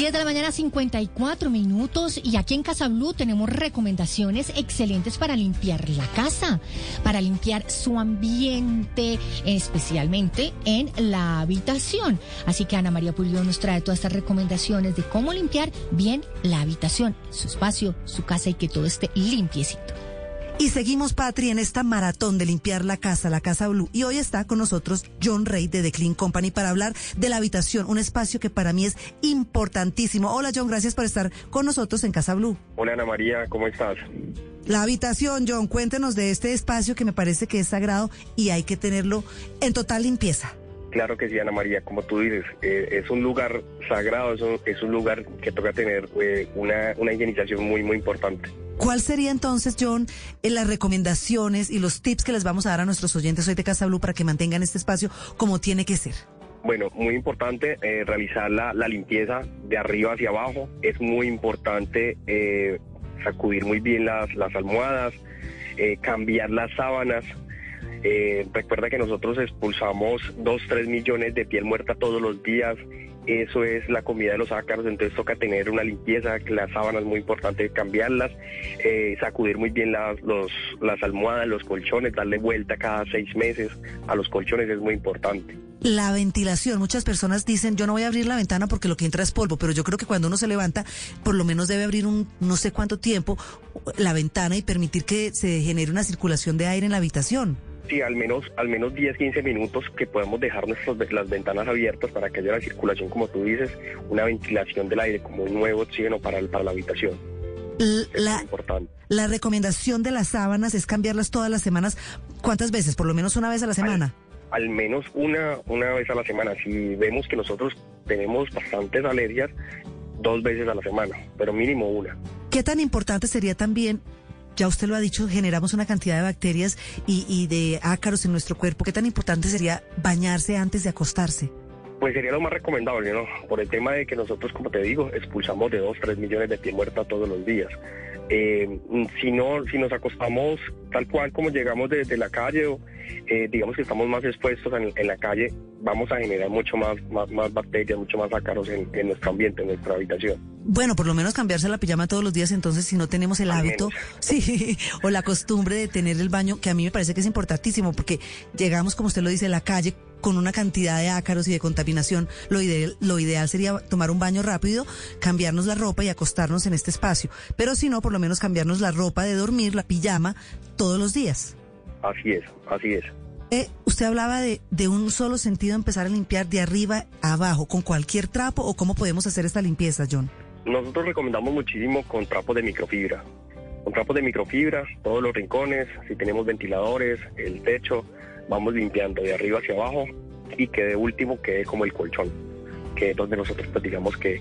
10 de la mañana, 54 minutos. Y aquí en Casa Blue tenemos recomendaciones excelentes para limpiar la casa, para limpiar su ambiente, especialmente en la habitación. Así que Ana María Pulido nos trae todas estas recomendaciones de cómo limpiar bien la habitación, su espacio, su casa y que todo esté limpiecito. Y seguimos, Patri, en esta maratón de limpiar la casa, la Casa Blue. Y hoy está con nosotros John Rey de The Clean Company para hablar de la habitación, un espacio que para mí es importantísimo. Hola, John, gracias por estar con nosotros en Casa Blue. Hola, Ana María, ¿cómo estás? La habitación, John, cuéntenos de este espacio que me parece que es sagrado y hay que tenerlo en total limpieza. Claro que sí, Ana María, como tú dices, eh, es un lugar sagrado, es un, es un lugar que toca tener eh, una, una higienización muy, muy importante. ¿Cuál sería entonces, John, eh, las recomendaciones y los tips que les vamos a dar a nuestros oyentes hoy de Casa Blue para que mantengan este espacio como tiene que ser? Bueno, muy importante realizar la, la, limpieza de arriba hacia abajo. Es muy importante sacudir muy bien las, las almohadas, cambiar las sábanas, eh, recuerda que nosotros expulsamos 2, 3 millones de piel muerta todos los días. Eso es la comida de los ácaros, entonces toca tener una limpieza, las sábanas muy importante cambiarlas, eh, sacudir muy bien las, los, las almohadas, los colchones, darle vuelta cada seis meses a los colchones es muy importante. La ventilación, muchas personas dicen, yo no voy a abrir la ventana porque lo que entra es polvo, pero yo creo que cuando uno se levanta, por lo menos debe abrir un no sé cuánto tiempo la ventana y permitir que se genere una circulación de aire en la habitación. Sí, al menos, al menos 10, 15 minutos que podemos dejar nuestras, las ventanas abiertas para que haya la circulación, como tú dices, una ventilación del aire, como un nuevo oxígeno para, para la habitación. La, importante. la recomendación de las sábanas es cambiarlas todas las semanas. ¿Cuántas veces? ¿Por lo menos una vez a la semana? Al, menos una, una vez a la semana. Si vemos que nosotros tenemos bastantes alergias, dos veces a la semana, pero mínimo una. ¿Qué tan importante sería también ya usted lo ha dicho, generamos una cantidad de bacterias y, de ácaros en nuestro cuerpo. ¿Qué tan importante sería bañarse antes de acostarse? Pues sería lo más recomendable, ¿no? Por el tema de que nosotros, como te digo, expulsamos de 2, 3 millones de piel muerta todos los días. Eh, si no, si nos acostamos tal cual como llegamos desde la calle, o, eh, digamos que estamos más expuestos en, la calle, vamos a generar mucho más, bacterias, mucho más ácaros en, nuestro ambiente, en nuestra habitación. Bueno, por lo menos cambiarse la pijama todos los días, entonces si no tenemos el hábito, sí, o la costumbre de tener el baño, que a mí me parece que es importantísimo, porque llegamos, como usted lo dice, a la calle con una cantidad de ácaros y de contaminación, lo ideal, lo ideal sería tomar un baño rápido, cambiarnos la ropa y acostarnos en este espacio. Pero si no, por lo menos cambiarnos la ropa de dormir, la pijama, todos los días. Así es, así es. Eh, usted hablaba de, de un solo sentido empezar a limpiar de arriba a abajo, con cualquier trapo o cómo podemos hacer esta limpieza, John. Nosotros recomendamos muchísimo con trapos de microfibra. Con trapos de microfibra, todos los rincones, si tenemos ventiladores, el techo, vamos limpiando de arriba hacia abajo y que de último quede como el colchón, que es donde nosotros pues, digamos que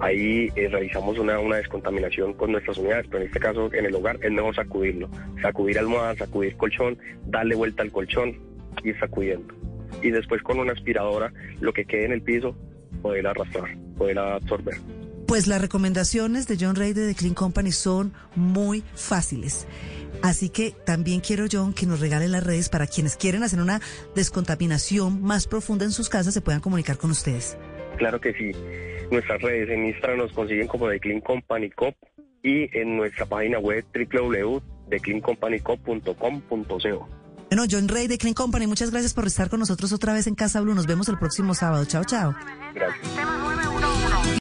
ahí eh, realizamos una, una descontaminación con nuestras unidades, pero en este caso en el hogar es mejor sacudirlo, sacudir almohada, sacudir colchón, darle vuelta al colchón, ir sacudiendo. Y después con una aspiradora lo que quede en el piso poder arrastrar, poder absorber. Pues las recomendaciones de John Ray de The Clean Company son muy fáciles. Así que también quiero, John, que nos regale las redes para quienes quieren hacer una descontaminación más profunda en sus casas se puedan comunicar con ustedes. Claro que sí. Nuestras redes en Instagram nos consiguen como The Clean Company Cop y en nuestra página web www.thecleancompanycop.com.co. Bueno, John Ray de Clean Company, muchas gracias por estar con nosotros otra vez en Casa Blue. Nos vemos el próximo sábado. Chao, chao. Gracias.